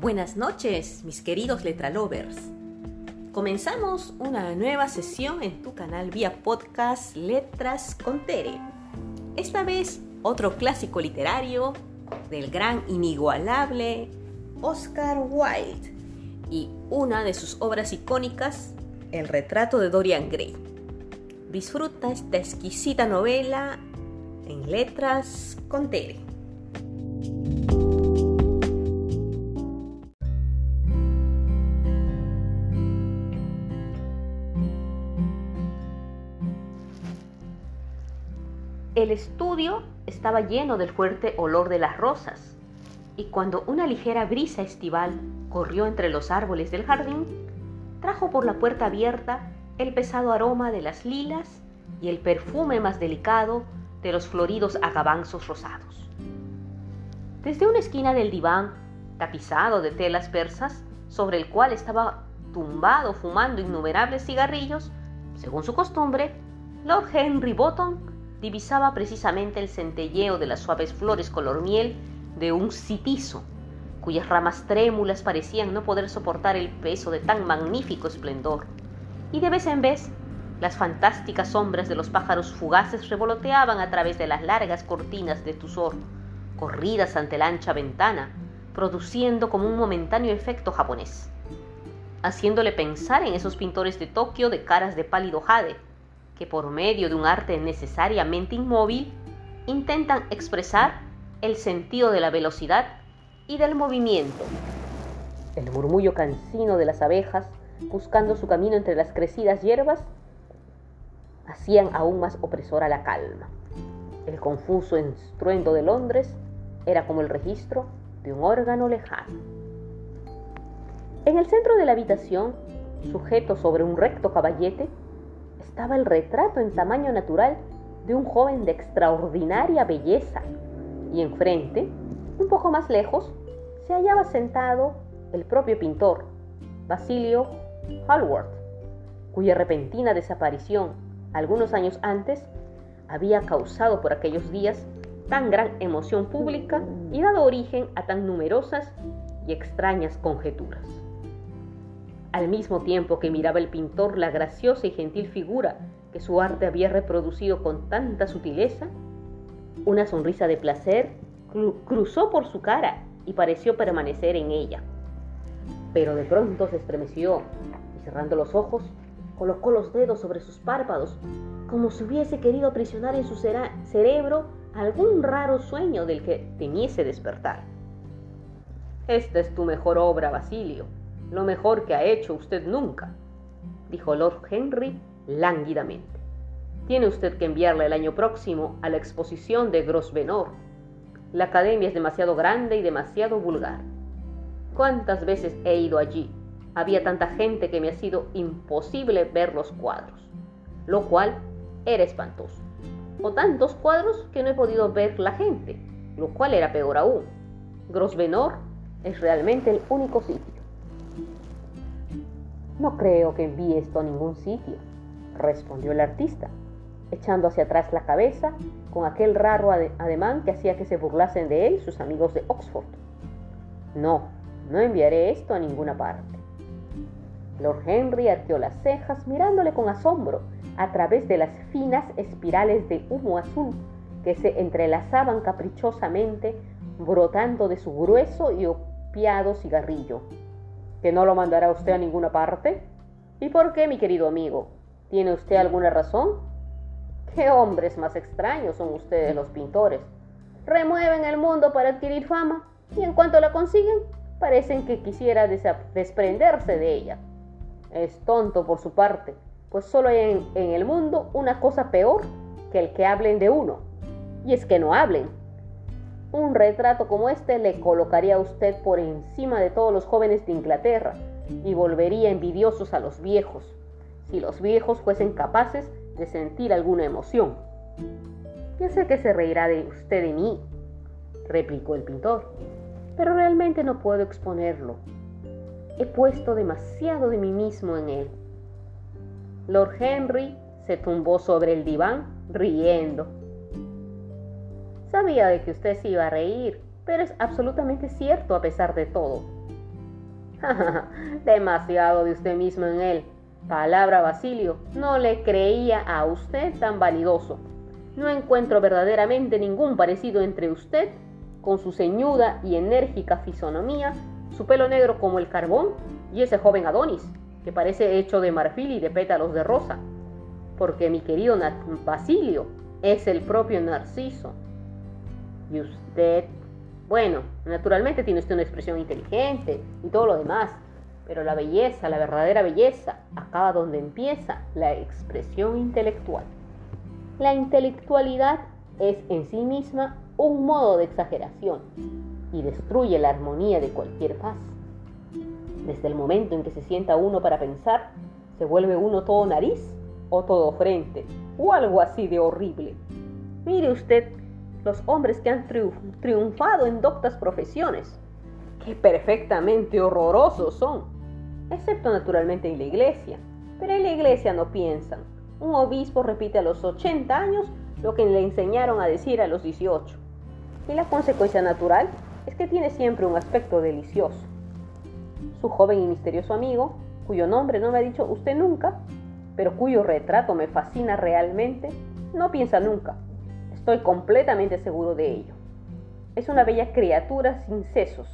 Buenas noches, mis queridos letralovers. Comenzamos una nueva sesión en tu canal vía podcast Letras con Tere. Esta vez otro clásico literario del gran inigualable Oscar Wilde y una de sus obras icónicas, El retrato de Dorian Gray. Disfruta esta exquisita novela en Letras con Tere. El estudio estaba lleno del fuerte olor de las rosas, y cuando una ligera brisa estival corrió entre los árboles del jardín, trajo por la puerta abierta el pesado aroma de las lilas y el perfume más delicado de los floridos agabanzos rosados. Desde una esquina del diván, tapizado de telas persas, sobre el cual estaba tumbado fumando innumerables cigarrillos, según su costumbre, Lord Henry Bottom divisaba precisamente el centelleo de las suaves flores color miel de un citizo, cuyas ramas trémulas parecían no poder soportar el peso de tan magnífico esplendor. Y de vez en vez, las fantásticas sombras de los pájaros fugaces revoloteaban a través de las largas cortinas de tusor, corridas ante la ancha ventana, produciendo como un momentáneo efecto japonés, haciéndole pensar en esos pintores de Tokio de caras de pálido jade, que por medio de un arte necesariamente inmóvil intentan expresar el sentido de la velocidad y del movimiento. El murmullo cansino de las abejas, buscando su camino entre las crecidas hierbas, hacían aún más opresora la calma. El confuso estruendo de Londres era como el registro de un órgano lejano. En el centro de la habitación, sujeto sobre un recto caballete, estaba el retrato en tamaño natural de un joven de extraordinaria belleza, y enfrente, un poco más lejos, se hallaba sentado el propio pintor, Basilio Hallward, cuya repentina desaparición algunos años antes había causado por aquellos días tan gran emoción pública y dado origen a tan numerosas y extrañas conjeturas. Al mismo tiempo que miraba el pintor la graciosa y gentil figura que su arte había reproducido con tanta sutileza, una sonrisa de placer cruzó por su cara y pareció permanecer en ella. Pero de pronto se estremeció y cerrando los ojos, colocó los dedos sobre sus párpados, como si hubiese querido aprisionar en su cerebro algún raro sueño del que temiese despertar. Esta es tu mejor obra, Basilio, lo mejor que ha hecho usted nunca, dijo Lord Henry lánguidamente. Tiene usted que enviarla el año próximo a la exposición de Grosvenor. La academia es demasiado grande y demasiado vulgar. ¿Cuántas veces he ido allí? Había tanta gente que me ha sido imposible ver los cuadros, lo cual era espantoso. O tantos cuadros que no he podido ver la gente, lo cual era peor aún. Grosvenor es realmente el único sitio. No creo que envíe esto a ningún sitio, respondió el artista, echando hacia atrás la cabeza con aquel raro ademán que hacía que se burlasen de él sus amigos de Oxford. No, no enviaré esto a ninguna parte. Lord Henry arqueó las cejas mirándole con asombro a través de las finas espirales de humo azul que se entrelazaban caprichosamente brotando de su grueso y opiado cigarrillo que no lo mandará usted a ninguna parte? ¿Y por qué, mi querido amigo? ¿Tiene usted alguna razón? ¿Qué hombres más extraños son ustedes los pintores? Remueven el mundo para adquirir fama y en cuanto la consiguen, parecen que quisiera desprenderse de ella. Es tonto por su parte, pues solo hay en, en el mundo una cosa peor que el que hablen de uno, y es que no hablen, un retrato como este le colocaría a usted por encima de todos los jóvenes de Inglaterra y volvería envidiosos a los viejos, si los viejos fuesen capaces de sentir alguna emoción. Ya sé que se reirá de usted de mí, replicó el pintor, pero realmente no puedo exponerlo. He puesto demasiado de mí mismo en él. Lord Henry se tumbó sobre el diván riendo Sabía de que usted se iba a reír, pero es absolutamente cierto a pesar de todo. Demasiado de usted mismo en él. Palabra Basilio, no le creía a usted tan vanidoso. No encuentro verdaderamente ningún parecido entre usted, con su ceñuda y enérgica fisonomía, su pelo negro como el carbón, y ese joven Adonis, que parece hecho de marfil y de pétalos de rosa. Porque mi querido Basilio es el propio Narciso. Y usted, bueno, naturalmente tiene usted una expresión inteligente y todo lo demás, pero la belleza, la verdadera belleza, acaba donde empieza la expresión intelectual. La intelectualidad es en sí misma un modo de exageración y destruye la armonía de cualquier paz. Desde el momento en que se sienta uno para pensar, se vuelve uno todo nariz o todo frente, o algo así de horrible. Mire usted los hombres que han triunfado en doctas profesiones, que perfectamente horrorosos son, excepto naturalmente en la iglesia, pero en la iglesia no piensan, un obispo repite a los 80 años lo que le enseñaron a decir a los 18. Y la consecuencia natural es que tiene siempre un aspecto delicioso. Su joven y misterioso amigo, cuyo nombre no me ha dicho usted nunca, pero cuyo retrato me fascina realmente, no piensa nunca. Estoy completamente seguro de ello. Es una bella criatura sin sesos,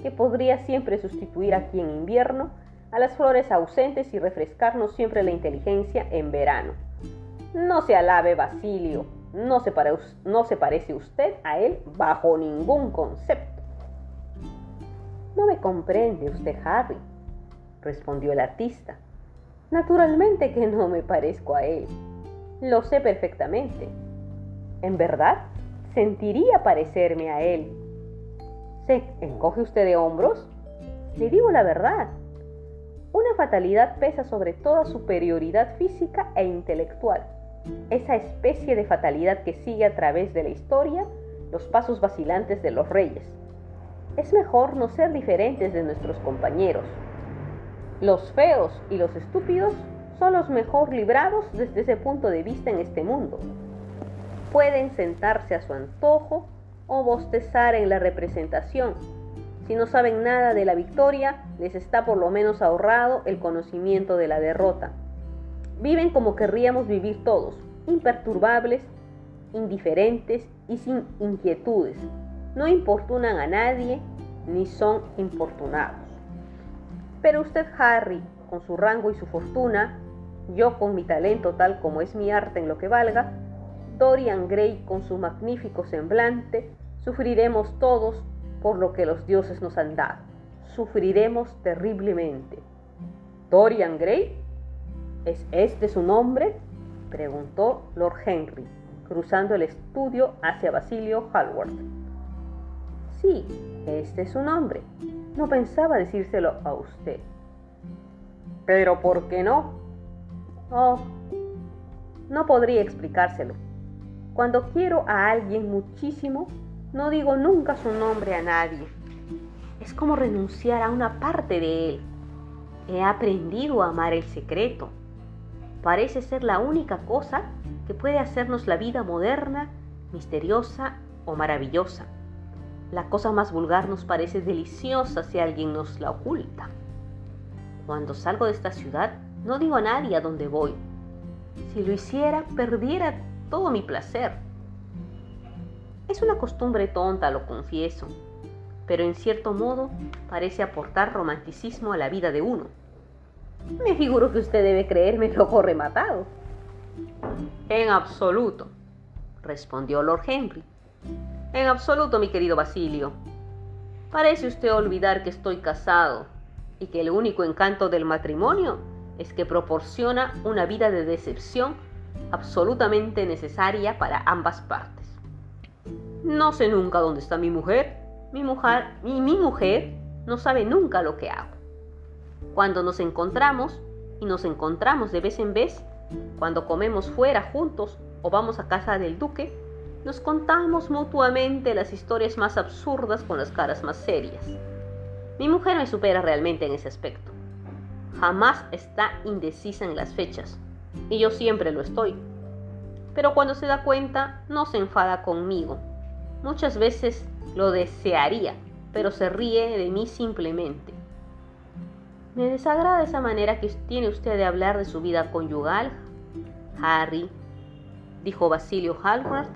que podría siempre sustituir aquí en invierno a las flores ausentes y refrescarnos siempre la inteligencia en verano. No se alabe Basilio, no se, no se parece usted a él bajo ningún concepto. No me comprende usted, Harry, respondió el artista. Naturalmente que no me parezco a él. Lo sé perfectamente. En verdad, sentiría parecerme a él. ¿Se encoge usted de hombros? Le digo la verdad. Una fatalidad pesa sobre toda superioridad física e intelectual. Esa especie de fatalidad que sigue a través de la historia los pasos vacilantes de los reyes. Es mejor no ser diferentes de nuestros compañeros. Los feos y los estúpidos son los mejor librados desde ese punto de vista en este mundo. Pueden sentarse a su antojo o bostezar en la representación, si no saben nada de la victoria, les está por lo menos ahorrado el conocimiento de la derrota. Viven como querríamos vivir todos, imperturbables, indiferentes y sin inquietudes. No importunan a nadie ni son importunados. Pero usted, Harry, con su rango y su fortuna, yo con mi talento tal como es mi arte en lo que valga, Dorian Gray con su magnífico semblante, sufriremos todos por lo que los dioses nos han dado. Sufriremos terriblemente. Dorian Gray, ¿es este su nombre? preguntó Lord Henry, cruzando el estudio hacia Basilio Hallward. Sí, este es su nombre. No pensaba decírselo a usted. Pero ¿por qué no? Oh, no podría explicárselo. Cuando quiero a alguien muchísimo, no digo nunca su nombre a nadie. Es como renunciar a una parte de él. He aprendido a amar el secreto. Parece ser la única cosa que puede hacernos la vida moderna, misteriosa o maravillosa. La cosa más vulgar nos parece deliciosa si alguien nos la oculta. Cuando salgo de esta ciudad, no digo a nadie a dónde voy. Si lo hiciera, perdiera todo mi placer. Es una costumbre tonta, lo confieso, pero en cierto modo parece aportar romanticismo a la vida de uno. Me figuro que usted debe creerme loco rematado. En absoluto, respondió Lord Henry. En absoluto, mi querido Basilio. Parece usted olvidar que estoy casado y que el único encanto del matrimonio es que proporciona una vida de decepción absolutamente necesaria para ambas partes. No sé nunca dónde está mi mujer. Mi mujer mi mujer no sabe nunca lo que hago. Cuando nos encontramos, y nos encontramos de vez en vez, cuando comemos fuera juntos o vamos a casa del duque, nos contamos mutuamente las historias más absurdas con las caras más serias. Mi mujer me supera realmente en ese aspecto. Jamás está indecisa en las fechas, y yo siempre lo estoy. Pero cuando se da cuenta, no se enfada conmigo, Muchas veces lo desearía, pero se ríe de mí simplemente. Me desagrada esa manera que tiene usted de hablar de su vida conyugal, Harry, dijo Basilio Hallward,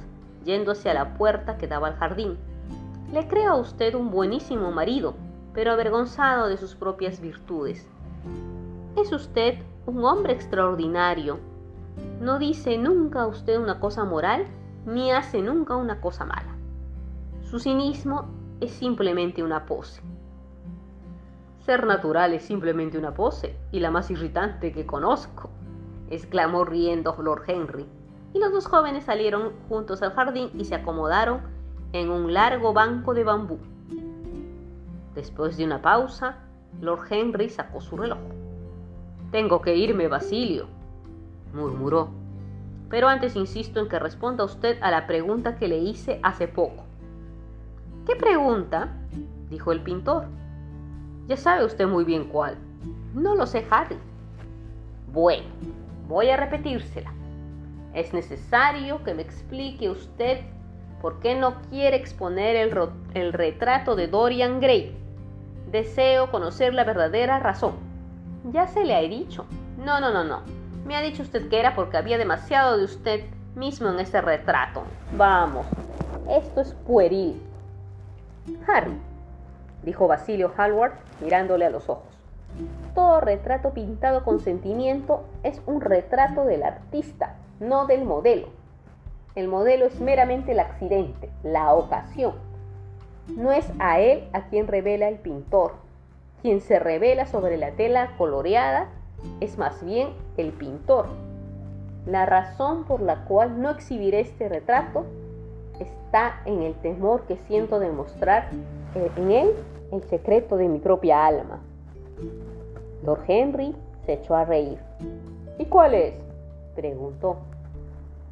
yéndose a la puerta que daba al jardín. Le creo a usted un buenísimo marido, pero avergonzado de sus propias virtudes. Es usted un hombre extraordinario. No dice nunca usted una cosa moral, ni hace nunca una cosa mala. Su cinismo es simplemente una pose. Ser natural es simplemente una pose, y la más irritante que conozco, exclamó riendo Lord Henry. Y los dos jóvenes salieron juntos al jardín y se acomodaron en un largo banco de bambú. Después de una pausa, Lord Henry sacó su reloj. Tengo que irme, Basilio, murmuró. Pero antes insisto en que responda usted a la pregunta que le hice hace poco. ¿Qué pregunta? dijo el pintor. Ya sabe usted muy bien cuál. No lo sé, Harry. Bueno, voy a repetírsela. Es necesario que me explique usted por qué no quiere exponer el, el retrato de Dorian Gray. Deseo conocer la verdadera razón. Ya se le ha dicho. No, no, no, no. Me ha dicho usted que era porque había demasiado de usted mismo en ese retrato. Vamos, esto es pueril. Harry, dijo Basilio Hallward mirándole a los ojos. Todo retrato pintado con sentimiento es un retrato del artista, no del modelo. El modelo es meramente el accidente, la ocasión. No es a él a quien revela el pintor. Quien se revela sobre la tela coloreada es más bien el pintor. La razón por la cual no exhibiré este retrato está en el temor que siento de mostrar eh, en él el secreto de mi propia alma. Lord Henry se echó a reír. ¿Y cuál es? preguntó.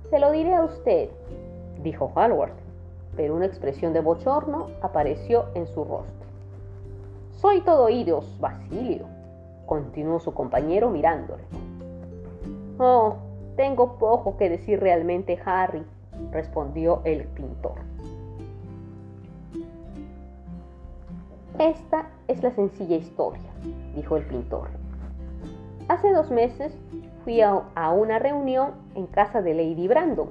Se lo diré a usted, dijo Hallward, pero una expresión de bochorno apareció en su rostro. Soy todo oídos, Basilio, continuó su compañero mirándole. Oh, tengo poco que decir realmente, Harry, respondió el pintor. Esta es la sencilla historia, dijo el pintor. Hace dos meses fui a, una reunión en casa de Lady Brandon.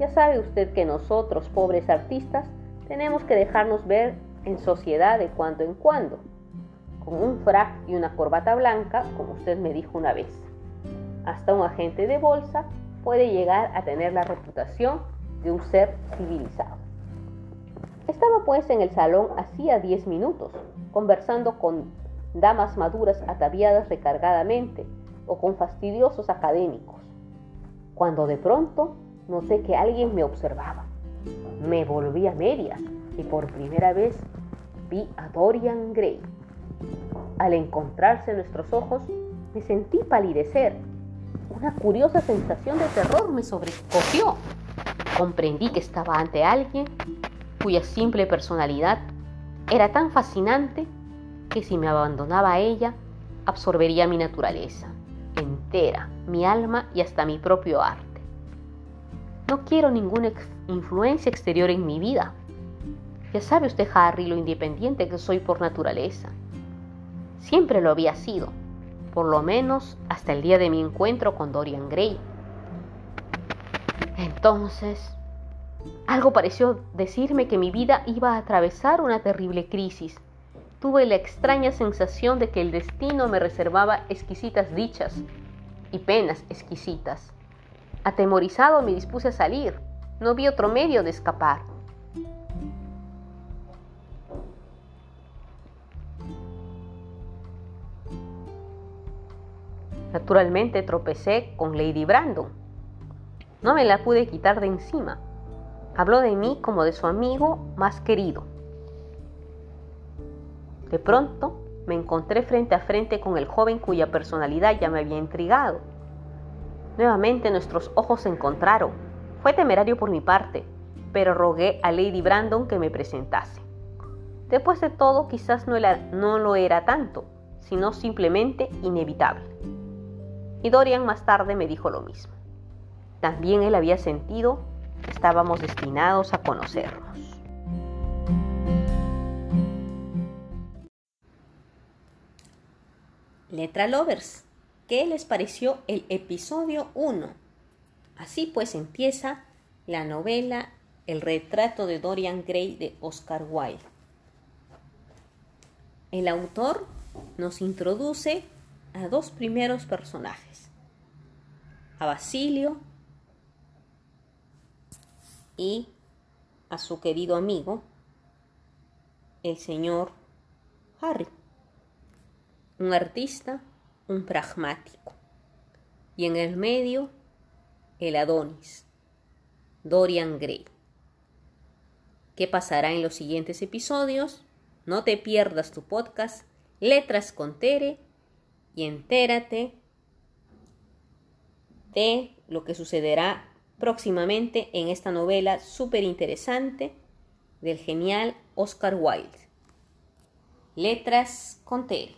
Ya sabe usted que nosotros, pobres artistas, tenemos que dejarnos ver en sociedad de cuando en cuando, con un frac y una corbata blanca, como usted me dijo una vez. Hasta un agente de bolsa puede llegar a tener la reputación de un ser civilizado. Estaba pues en el salón hacía diez minutos, conversando con damas maduras ataviadas recargadamente o con fastidiosos académicos, cuando de pronto noté que alguien me observaba. Me volví a medias y por primera vez vi a Dorian Gray. Al encontrarse nuestros ojos, me sentí palidecer una curiosa sensación de terror me sobrecogió. Comprendí que estaba ante alguien cuya simple personalidad era tan fascinante que si me abandonaba a ella, absorbería mi naturaleza entera, mi alma y hasta mi propio arte. No quiero ninguna influencia exterior en mi vida. Ya sabe usted, Harry, lo independiente que soy por naturaleza. Siempre lo había sido por lo menos hasta el día de mi encuentro con Dorian Gray. Entonces, algo pareció decirme que mi vida iba a atravesar una terrible crisis. Tuve la extraña sensación de que el destino me reservaba exquisitas dichas y penas exquisitas. Atemorizado me dispuse a salir. No vi otro medio de escapar. Naturalmente tropecé con Lady Brandon. No me la pude quitar de encima. Habló de mí como de su amigo más querido. De pronto me encontré frente a frente con el joven cuya personalidad ya me había intrigado. Nuevamente nuestros ojos se encontraron. Fue temerario por mi parte, pero rogué a Lady Brandon que me presentase. Después de todo, quizás no, no lo era tanto, sino simplemente inevitable. Y Dorian más tarde me dijo lo mismo. También él había sentido que estábamos destinados a conocernos. Letra Lovers, ¿qué les pareció el episodio 1? Así pues empieza la novela El retrato de Dorian Gray de Oscar Wilde. El autor nos introduce a dos primeros personajes, a Basilio y a su querido amigo, el señor Harry, un artista, un pragmático, y en el medio, el Adonis, Dorian Gray. ¿Qué pasará en los siguientes episodios? No te pierdas tu podcast Letras con Tere y entérate de lo que sucederá próximamente en esta novela súper interesante del genial Oscar Wilde. Letras con Tere.